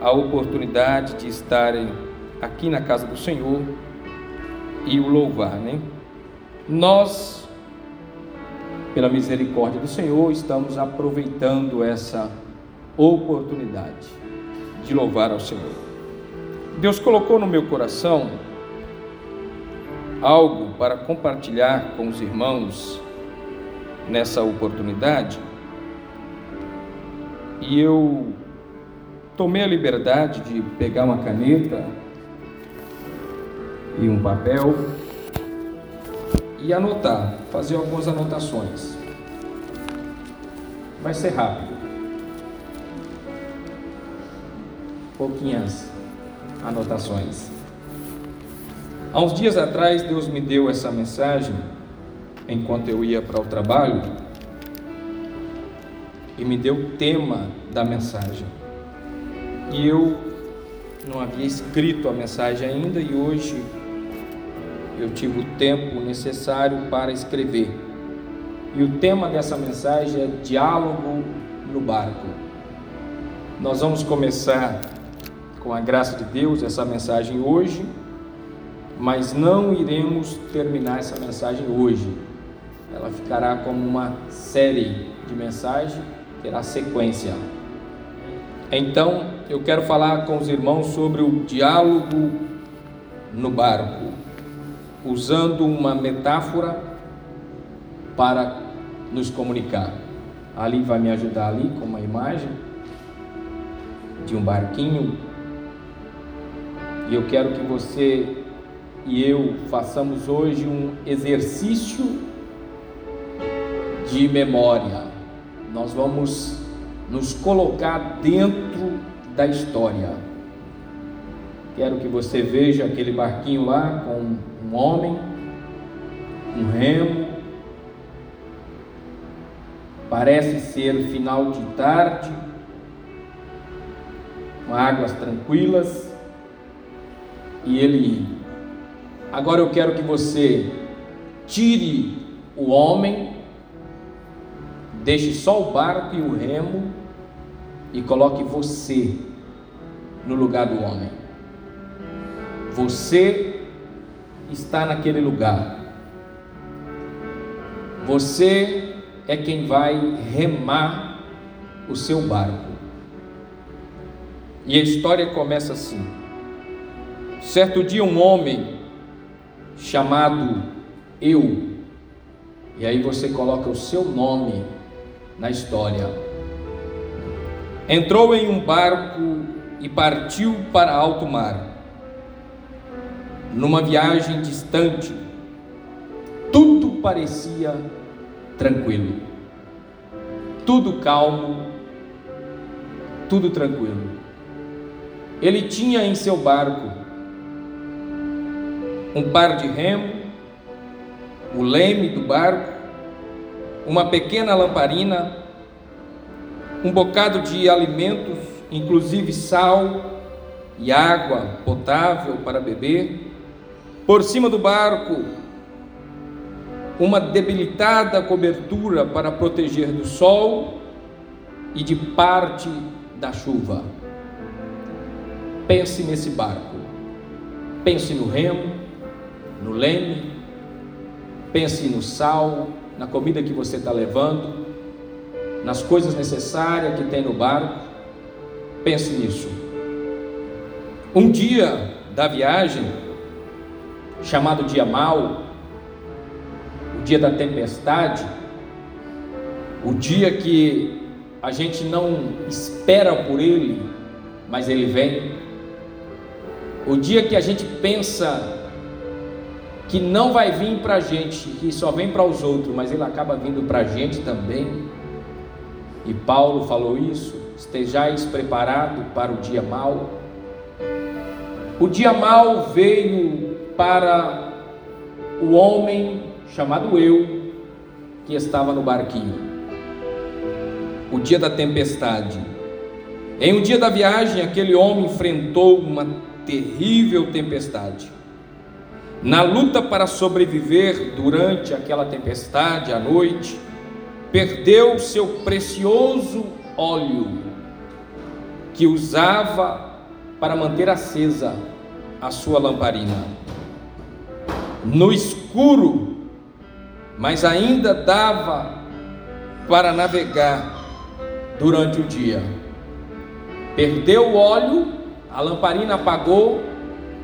a oportunidade de estarem aqui na casa do Senhor e o louvar, né? Nós, pela misericórdia do Senhor, estamos aproveitando essa oportunidade de louvar ao Senhor. Deus colocou no meu coração algo para compartilhar com os irmãos nessa oportunidade. E eu tomei a liberdade de pegar uma caneta e um papel e anotar, fazer algumas anotações. Vai ser rápido. Pouquinhas anotações. Há uns dias atrás, Deus me deu essa mensagem enquanto eu ia para o trabalho e me deu o tema da mensagem. E eu não havia escrito a mensagem ainda e hoje eu tive o tempo necessário para escrever. E o tema dessa mensagem é diálogo no barco. Nós vamos começar com a graça de Deus essa mensagem hoje, mas não iremos terminar essa mensagem hoje. Ela ficará como uma série de mensagens, terá sequência. Então, eu quero falar com os irmãos sobre o diálogo no barco, usando uma metáfora para nos comunicar. Ali vai me ajudar ali com uma imagem de um barquinho. E eu quero que você e eu façamos hoje um exercício de memória. Nós vamos nos colocar dentro da história. Quero que você veja aquele barquinho lá com um homem, um remo. Parece ser final de tarde, com águas tranquilas, e ele. Agora eu quero que você tire o homem Deixe só o barco e o remo e coloque você no lugar do homem. Você está naquele lugar. Você é quem vai remar o seu barco. E a história começa assim. Certo dia, um homem chamado Eu, e aí você coloca o seu nome na história. Entrou em um barco e partiu para alto mar. Numa viagem distante, tudo parecia tranquilo, tudo calmo, tudo tranquilo. Ele tinha em seu barco um par de remo, o leme do barco, uma pequena lamparina, um bocado de alimentos, inclusive sal e água potável para beber. Por cima do barco, uma debilitada cobertura para proteger do sol e de parte da chuva. Pense nesse barco. Pense no remo, no leme, pense no sal, na comida que você está levando, nas coisas necessárias que tem no barco. Pense nisso. Um dia da viagem, chamado dia mau, o dia da tempestade, o dia que a gente não espera por ele, mas ele vem. O dia que a gente pensa que não vai vir para a gente, que só vem para os outros, mas ele acaba vindo para a gente também. E Paulo falou isso: estejais preparados para o dia mau. O dia mau veio para o homem chamado eu, que estava no barquinho. O dia da tempestade. Em um dia da viagem, aquele homem enfrentou uma terrível tempestade. Na luta para sobreviver durante aquela tempestade à noite, perdeu seu precioso óleo. que usava para manter acesa a sua lamparina. No escuro, mas ainda dava para navegar durante o dia. Perdeu o óleo, a lamparina apagou,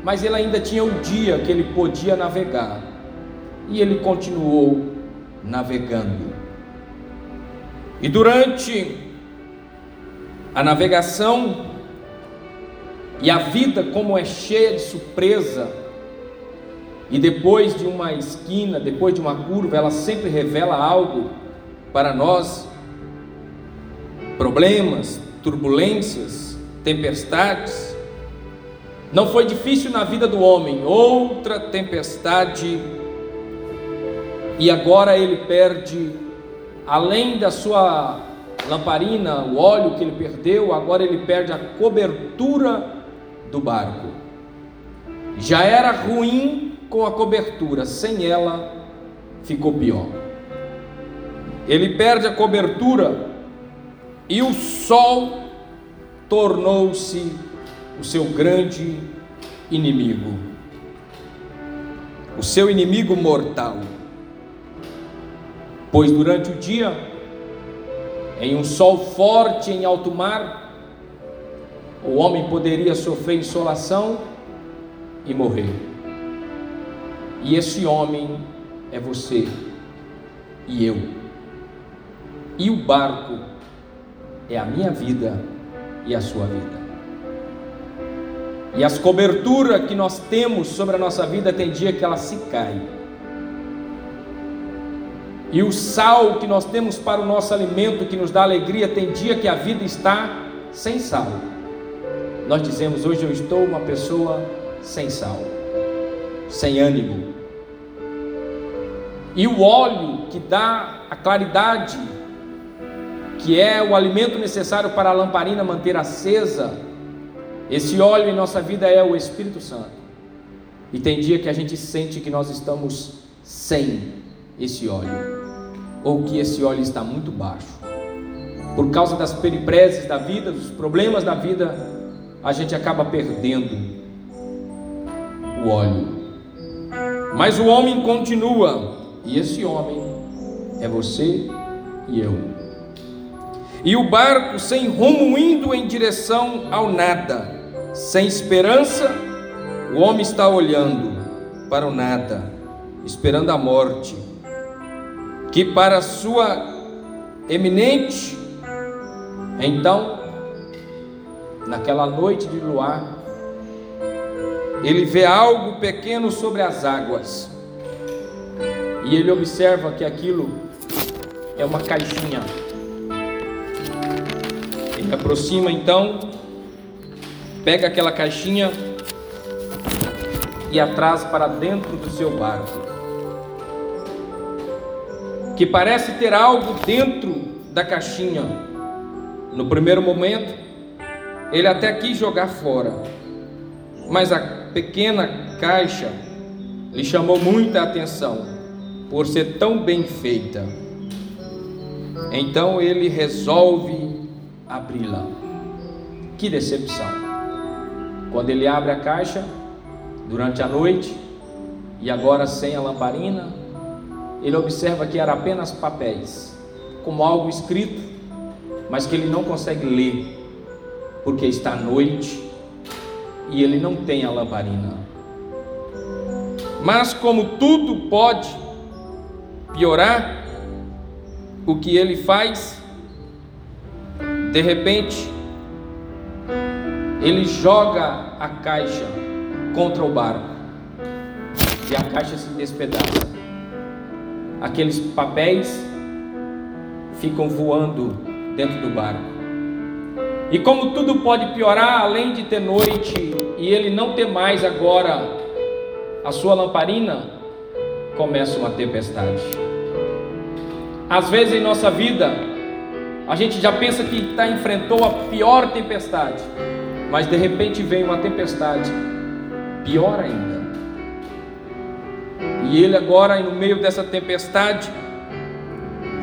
mas ele ainda tinha o dia que ele podia navegar. E ele continuou navegando. E durante a navegação e a vida, como é cheia de surpresa, e depois de uma esquina, depois de uma curva, ela sempre revela algo para nós problemas, turbulências, tempestades. Não foi difícil na vida do homem, outra tempestade, e agora ele perde, além da sua lamparina, o óleo que ele perdeu, agora ele perde a cobertura do barco. Já era ruim com a cobertura, sem ela ficou pior. Ele perde a cobertura e o sol tornou-se o seu grande inimigo, o seu inimigo mortal. Pois durante o dia, em um sol forte em alto mar, o homem poderia sofrer insolação e morrer. E esse homem é você e eu. E o barco é a minha vida e a sua vida. E as coberturas que nós temos sobre a nossa vida tem dia que ela se cai. E o sal que nós temos para o nosso alimento, que nos dá alegria, tem dia que a vida está sem sal. Nós dizemos: hoje eu estou uma pessoa sem sal, sem ânimo. E o óleo que dá a claridade que é o alimento necessário para a lamparina manter acesa, esse óleo em nossa vida é o Espírito Santo. E tem dia que a gente sente que nós estamos sem esse óleo, ou que esse óleo está muito baixo. Por causa das peripreses da vida, dos problemas da vida, a gente acaba perdendo o óleo. Mas o homem continua, e esse homem é você e eu e o barco sem rumo indo em direção ao nada, sem esperança, o homem está olhando para o nada, esperando a morte, que para sua eminente, então, naquela noite de luar, ele vê algo pequeno sobre as águas, e ele observa que aquilo é uma caixinha ele aproxima então, pega aquela caixinha e a traz para dentro do seu barco. Que parece ter algo dentro da caixinha. No primeiro momento, ele até quis jogar fora, mas a pequena caixa lhe chamou muita atenção por ser tão bem feita. Então ele resolve abri-la. Que decepção! Quando ele abre a caixa durante a noite e agora sem a lamparina, ele observa que era apenas papéis, como algo escrito, mas que ele não consegue ler, porque está noite e ele não tem a lamparina. Mas como tudo pode piorar, o que ele faz? De repente, ele joga a caixa contra o barco e a caixa se despedaça. Aqueles papéis ficam voando dentro do barco. E como tudo pode piorar, além de ter noite e ele não ter mais agora a sua lamparina, começa uma tempestade. Às vezes em nossa vida, a gente já pensa que tá, enfrentou a pior tempestade, mas de repente vem uma tempestade pior ainda. E ele agora, no meio dessa tempestade,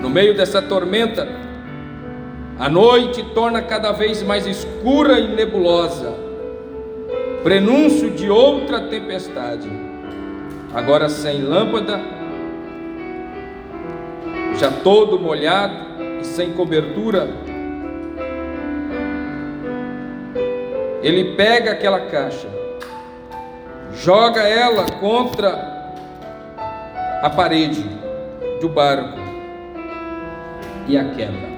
no meio dessa tormenta, A noite torna cada vez mais escura e nebulosa, prenúncio de outra tempestade. Agora sem lâmpada, já todo molhado e sem cobertura. Ele pega aquela caixa, joga ela contra a parede do barco e a quebra.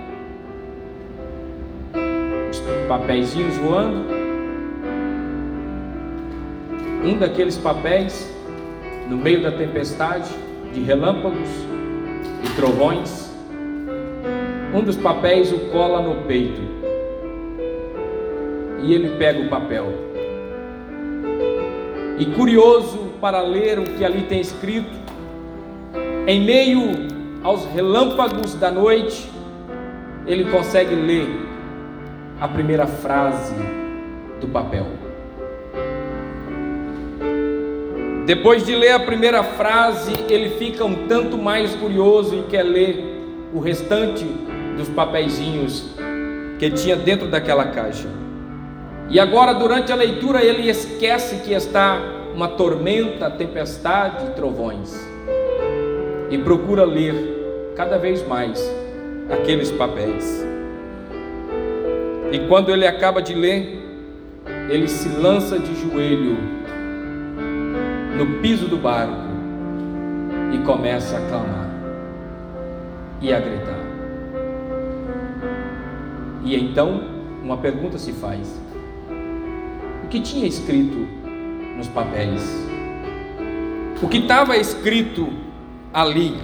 Os voando. Um daqueles papéis, no meio da tempestade, de relâmpagos e trovões, um dos papéis o cola no peito. E ele pega o papel. E curioso para ler o que ali tem escrito, em meio aos relâmpagos da noite, ele consegue ler a primeira frase do papel. Depois de ler a primeira frase, ele fica um tanto mais curioso e quer ler o restante dos papeizinhos que tinha dentro daquela caixa. E agora, durante a leitura, ele esquece que está uma tormenta, tempestade, trovões e procura ler cada vez mais aqueles papéis. E quando ele acaba de ler, ele se lança de joelho no piso do barco e começa a clamar e a gritar. E então uma pergunta se faz: o que tinha escrito nos papéis? O que estava escrito ali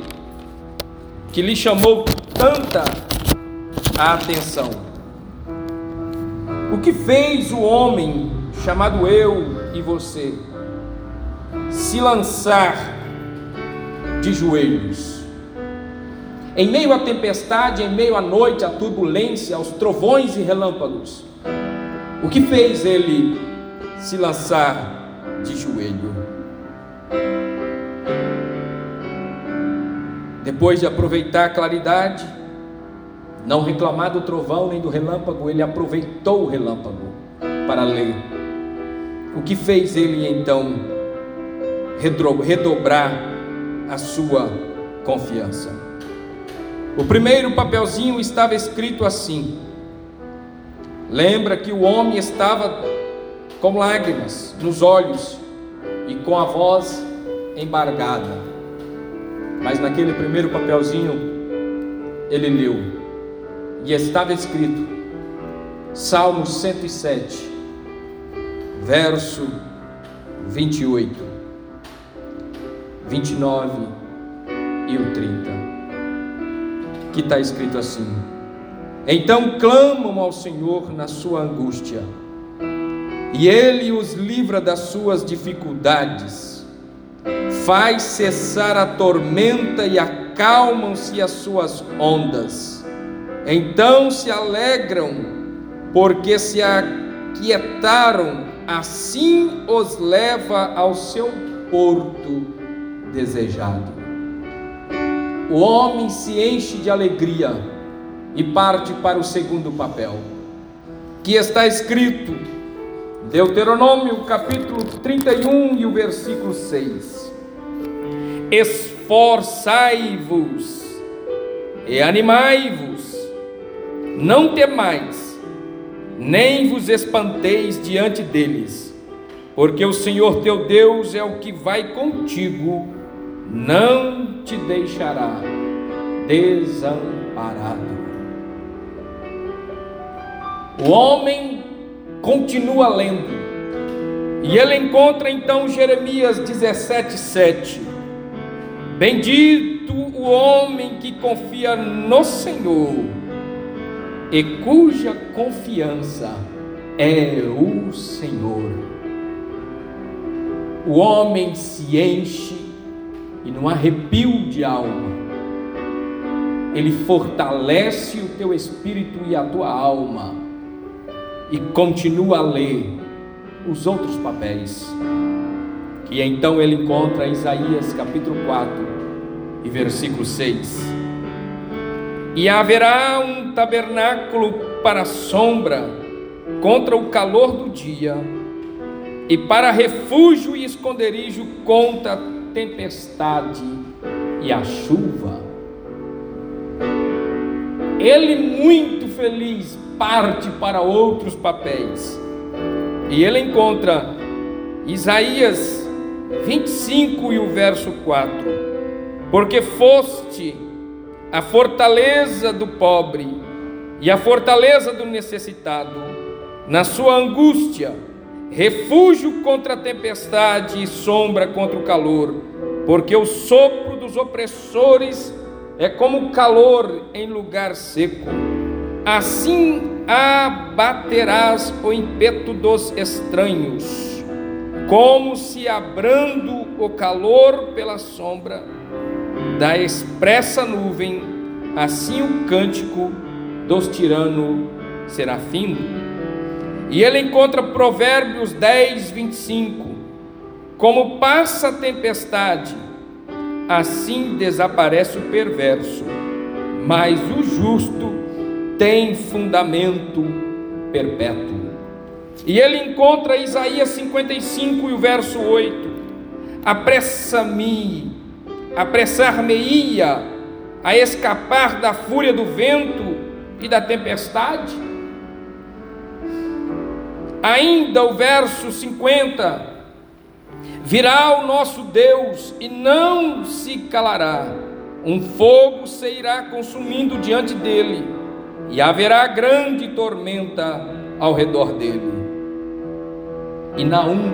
que lhe chamou tanta a atenção? O que fez o homem chamado eu e você se lançar de joelhos? Em meio à tempestade, em meio à noite, à turbulência, aos trovões e relâmpagos, o que fez ele se lançar de joelho? Depois de aproveitar a claridade, não reclamar do trovão nem do relâmpago, ele aproveitou o relâmpago para ler. O que fez ele então redobrar a sua confiança? O primeiro papelzinho estava escrito assim: Lembra que o homem estava com lágrimas nos olhos e com a voz embargada. Mas naquele primeiro papelzinho, ele leu, e estava escrito, Salmo 107, verso 28, 29 e o 30, que está escrito assim: Então clamam ao Senhor na sua angústia, e Ele os livra das suas dificuldades faz cessar a tormenta e acalmam-se as suas ondas. Então se alegram, porque se aquietaram, assim os leva ao seu porto desejado. O homem se enche de alegria e parte para o segundo papel, que está escrito, Deuteronômio capítulo 31 e o versículo 6 esforçai-vos e animai-vos, não temais, nem vos espanteis diante deles, porque o Senhor teu Deus é o que vai contigo, não te deixará desamparado. O homem continua lendo, e ele encontra então Jeremias 17, 7 Bendito o homem que confia no Senhor e cuja confiança é o Senhor. O homem se enche e num arrepio de alma, ele fortalece o teu espírito e a tua alma e continua a ler os outros papéis que então ele encontra Isaías capítulo 4 e versículo 6. E haverá um tabernáculo para sombra, contra o calor do dia, e para refúgio e esconderijo contra a tempestade e a chuva. Ele, muito feliz, parte para outros papéis. E ele encontra Isaías 25 e o verso 4: Porque foste a fortaleza do pobre e a fortaleza do necessitado, na sua angústia, refúgio contra a tempestade e sombra contra o calor, porque o sopro dos opressores é como calor em lugar seco. Assim abaterás o impeto dos estranhos, como se abrando o calor pela sombra da expressa nuvem, assim o cântico dos tiranos será findo. E ele encontra Provérbios 10, 25: Como passa a tempestade, assim desaparece o perverso, mas o justo tem fundamento perpétuo. E ele encontra Isaías 55 e o verso 8: Apressa-me, apressar-me-ia a escapar da fúria do vento e da tempestade. Ainda o verso 50: Virá o nosso Deus e não se calará, um fogo se irá consumindo diante dele, e haverá grande tormenta ao redor dele. E Naum,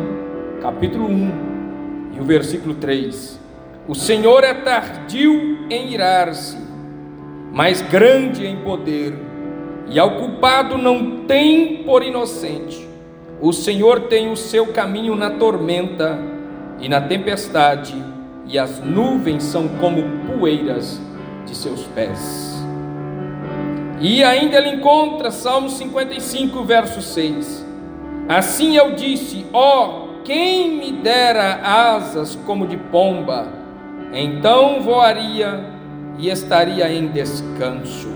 capítulo 1, e o versículo 3: O Senhor é tardio em irar-se, mas grande em poder, e ao culpado não tem por inocente. O Senhor tem o seu caminho na tormenta e na tempestade, e as nuvens são como poeiras de seus pés. E ainda ele encontra Salmo 55, verso 6. Assim eu disse: Ó, oh, quem me dera asas como de pomba, então voaria e estaria em descanso.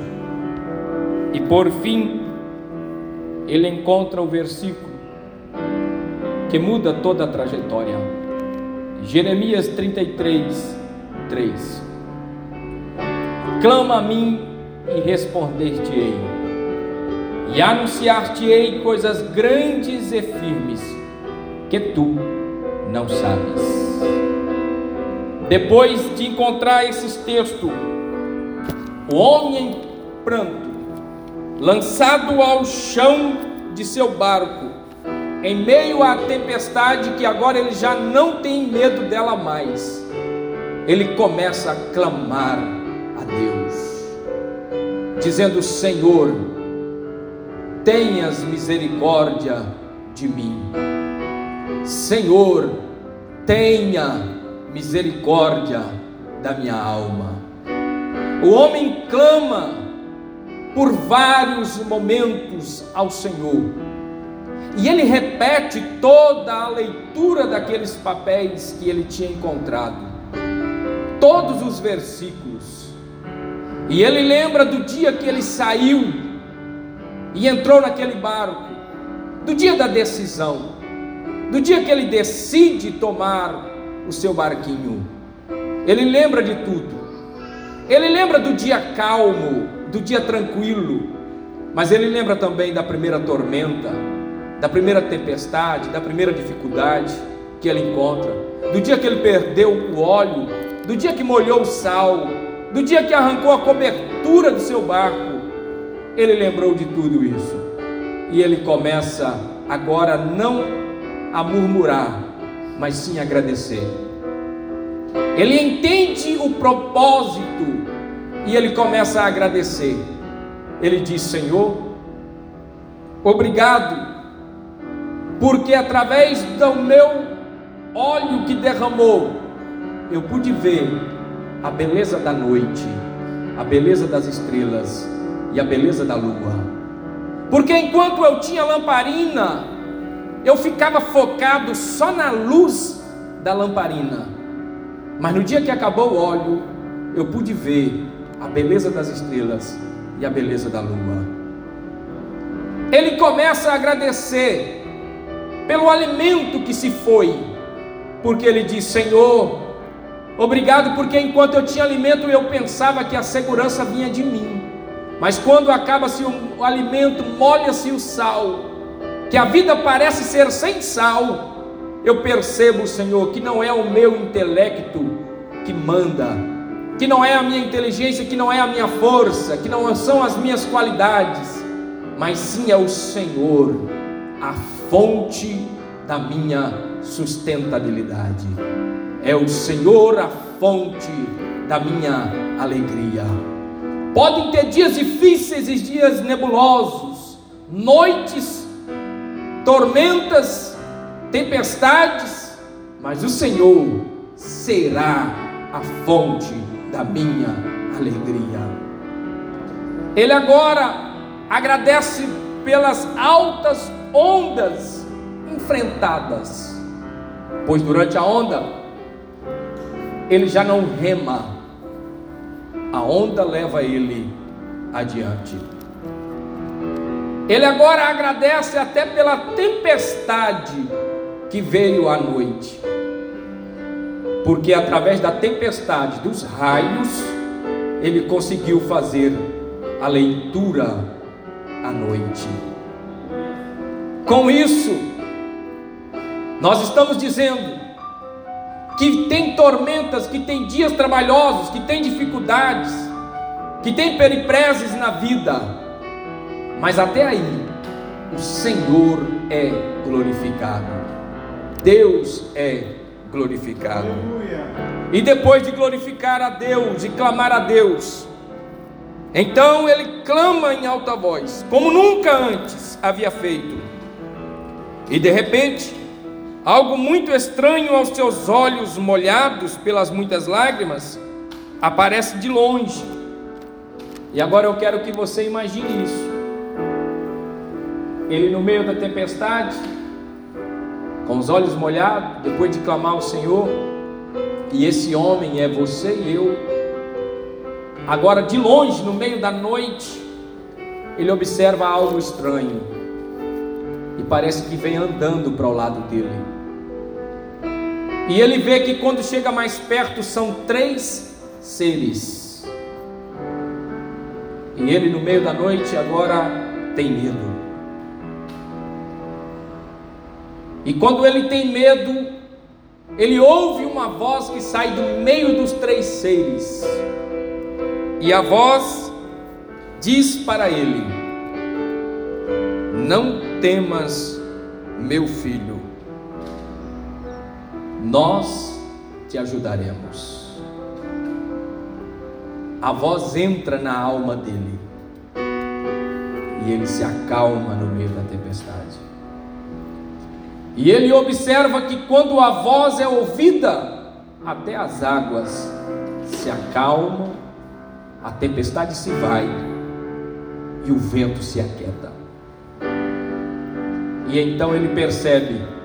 E por fim, ele encontra o versículo que muda toda a trajetória. Jeremias 33, 3. Clama a mim e responder-te-ei, e anunciar-te-ei coisas grandes e firmes que tu não sabes. Depois de encontrar esses textos, o homem em pranto, lançado ao chão de seu barco, em meio à tempestade que agora ele já não tem medo dela mais, ele começa a clamar a Deus, dizendo: Senhor, tenhas misericórdia de mim. Senhor, tenha misericórdia da minha alma. O homem clama por vários momentos ao Senhor e ele repete toda a leitura daqueles papéis que ele tinha encontrado, todos os versículos. E ele lembra do dia que ele saiu e entrou naquele barco, do dia da decisão, do dia que ele decide tomar o seu barquinho. Ele lembra de tudo. Ele lembra do dia calmo, do dia tranquilo, mas ele lembra também da primeira tormenta da primeira tempestade, da primeira dificuldade que ele encontra, do dia que ele perdeu o óleo, do dia que molhou o sal, do dia que arrancou a cobertura do seu barco, ele lembrou de tudo isso. E ele começa agora não a murmurar, mas sim a agradecer. Ele entende o propósito e ele começa a agradecer. Ele diz: Senhor, obrigado porque através do meu óleo que derramou, eu pude ver a beleza da noite, a beleza das estrelas e a beleza da lua. Porque enquanto eu tinha lamparina, eu ficava focado só na luz da lamparina. Mas no dia que acabou o óleo, eu pude ver a beleza das estrelas e a beleza da lua. Ele começa a agradecer pelo alimento que se foi, porque ele diz: Senhor, obrigado, porque enquanto eu tinha alimento eu pensava que a segurança vinha de mim, mas quando acaba-se o alimento, molha-se o sal, que a vida parece ser sem sal, eu percebo, Senhor, que não é o meu intelecto que manda, que não é a minha inteligência, que não é a minha força, que não são as minhas qualidades, mas sim é o Senhor, a fonte da minha sustentabilidade. É o Senhor a fonte da minha alegria. Podem ter dias difíceis e dias nebulosos, noites, tormentas, tempestades, mas o Senhor será a fonte da minha alegria. Ele agora agradece pelas altas ondas enfrentadas, pois durante a onda ele já não rema, a onda leva ele adiante. Ele agora agradece até pela tempestade que veio à noite, porque através da tempestade, dos raios, ele conseguiu fazer a leitura à noite. Com isso, nós estamos dizendo que tem tormentas, que tem dias trabalhosos, que tem dificuldades, que tem periprésios na vida, mas até aí o Senhor é glorificado. Deus é glorificado. E depois de glorificar a Deus e clamar a Deus, então ele clama em alta voz, como nunca antes havia feito. E de repente, algo muito estranho aos seus olhos molhados pelas muitas lágrimas aparece de longe. E agora eu quero que você imagine isso. Ele no meio da tempestade, com os olhos molhados, depois de clamar ao Senhor, e esse homem é você e eu. Agora, de longe, no meio da noite, ele observa algo estranho e parece que vem andando para o lado dele. E ele vê que quando chega mais perto são três seres. E ele, no meio da noite, agora tem medo. E quando ele tem medo, ele ouve uma voz que sai do meio dos três seres. E a voz diz para ele: Não temas, meu filho, nós te ajudaremos. A voz entra na alma dele e ele se acalma no meio da tempestade. E ele observa que quando a voz é ouvida, até as águas se acalmam, a tempestade se vai e o vento se aquieta. E então ele percebe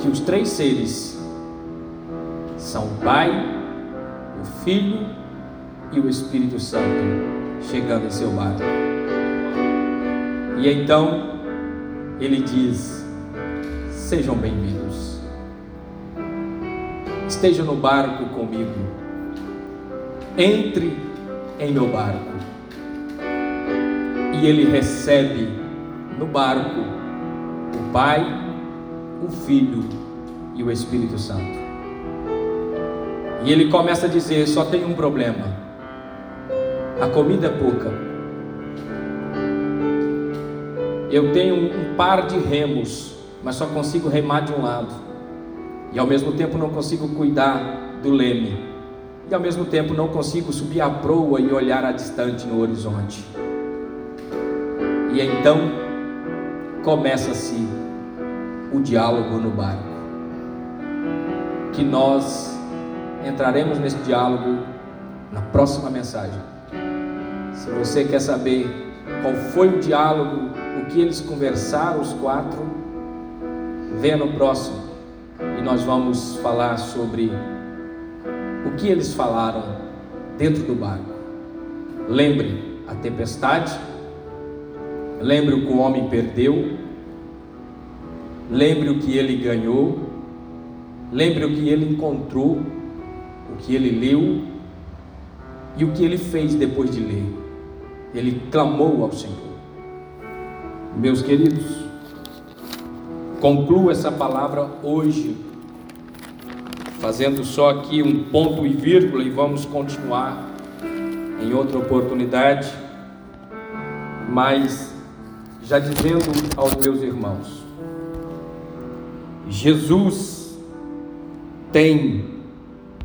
que os três seres são o Pai, o Filho e o Espírito Santo chegando em seu barco. E então ele diz: Sejam bem-vindos. Estejam no barco comigo. Entre em meu barco. E ele recebe no barco o Pai, o Filho e o Espírito Santo. E ele começa a dizer: só tem um problema. A comida é pouca. Eu tenho um par de remos mas só consigo remar de um lado, e ao mesmo tempo não consigo cuidar do leme, e ao mesmo tempo não consigo subir a proa e olhar a distante no horizonte. E então começa-se o diálogo no barco. Que nós entraremos nesse diálogo na próxima mensagem. Se você quer saber qual foi o diálogo, o que eles conversaram, os quatro, Venha no próximo e nós vamos falar sobre o que eles falaram dentro do barco. Lembre a tempestade, lembre o que o homem perdeu, lembre o que ele ganhou, lembre o que ele encontrou, o que ele leu e o que ele fez depois de ler. Ele clamou ao Senhor. Meus queridos, concluo essa palavra hoje, fazendo só aqui um ponto e vírgula, e vamos continuar em outra oportunidade, mas já dizendo aos meus irmãos, Jesus tem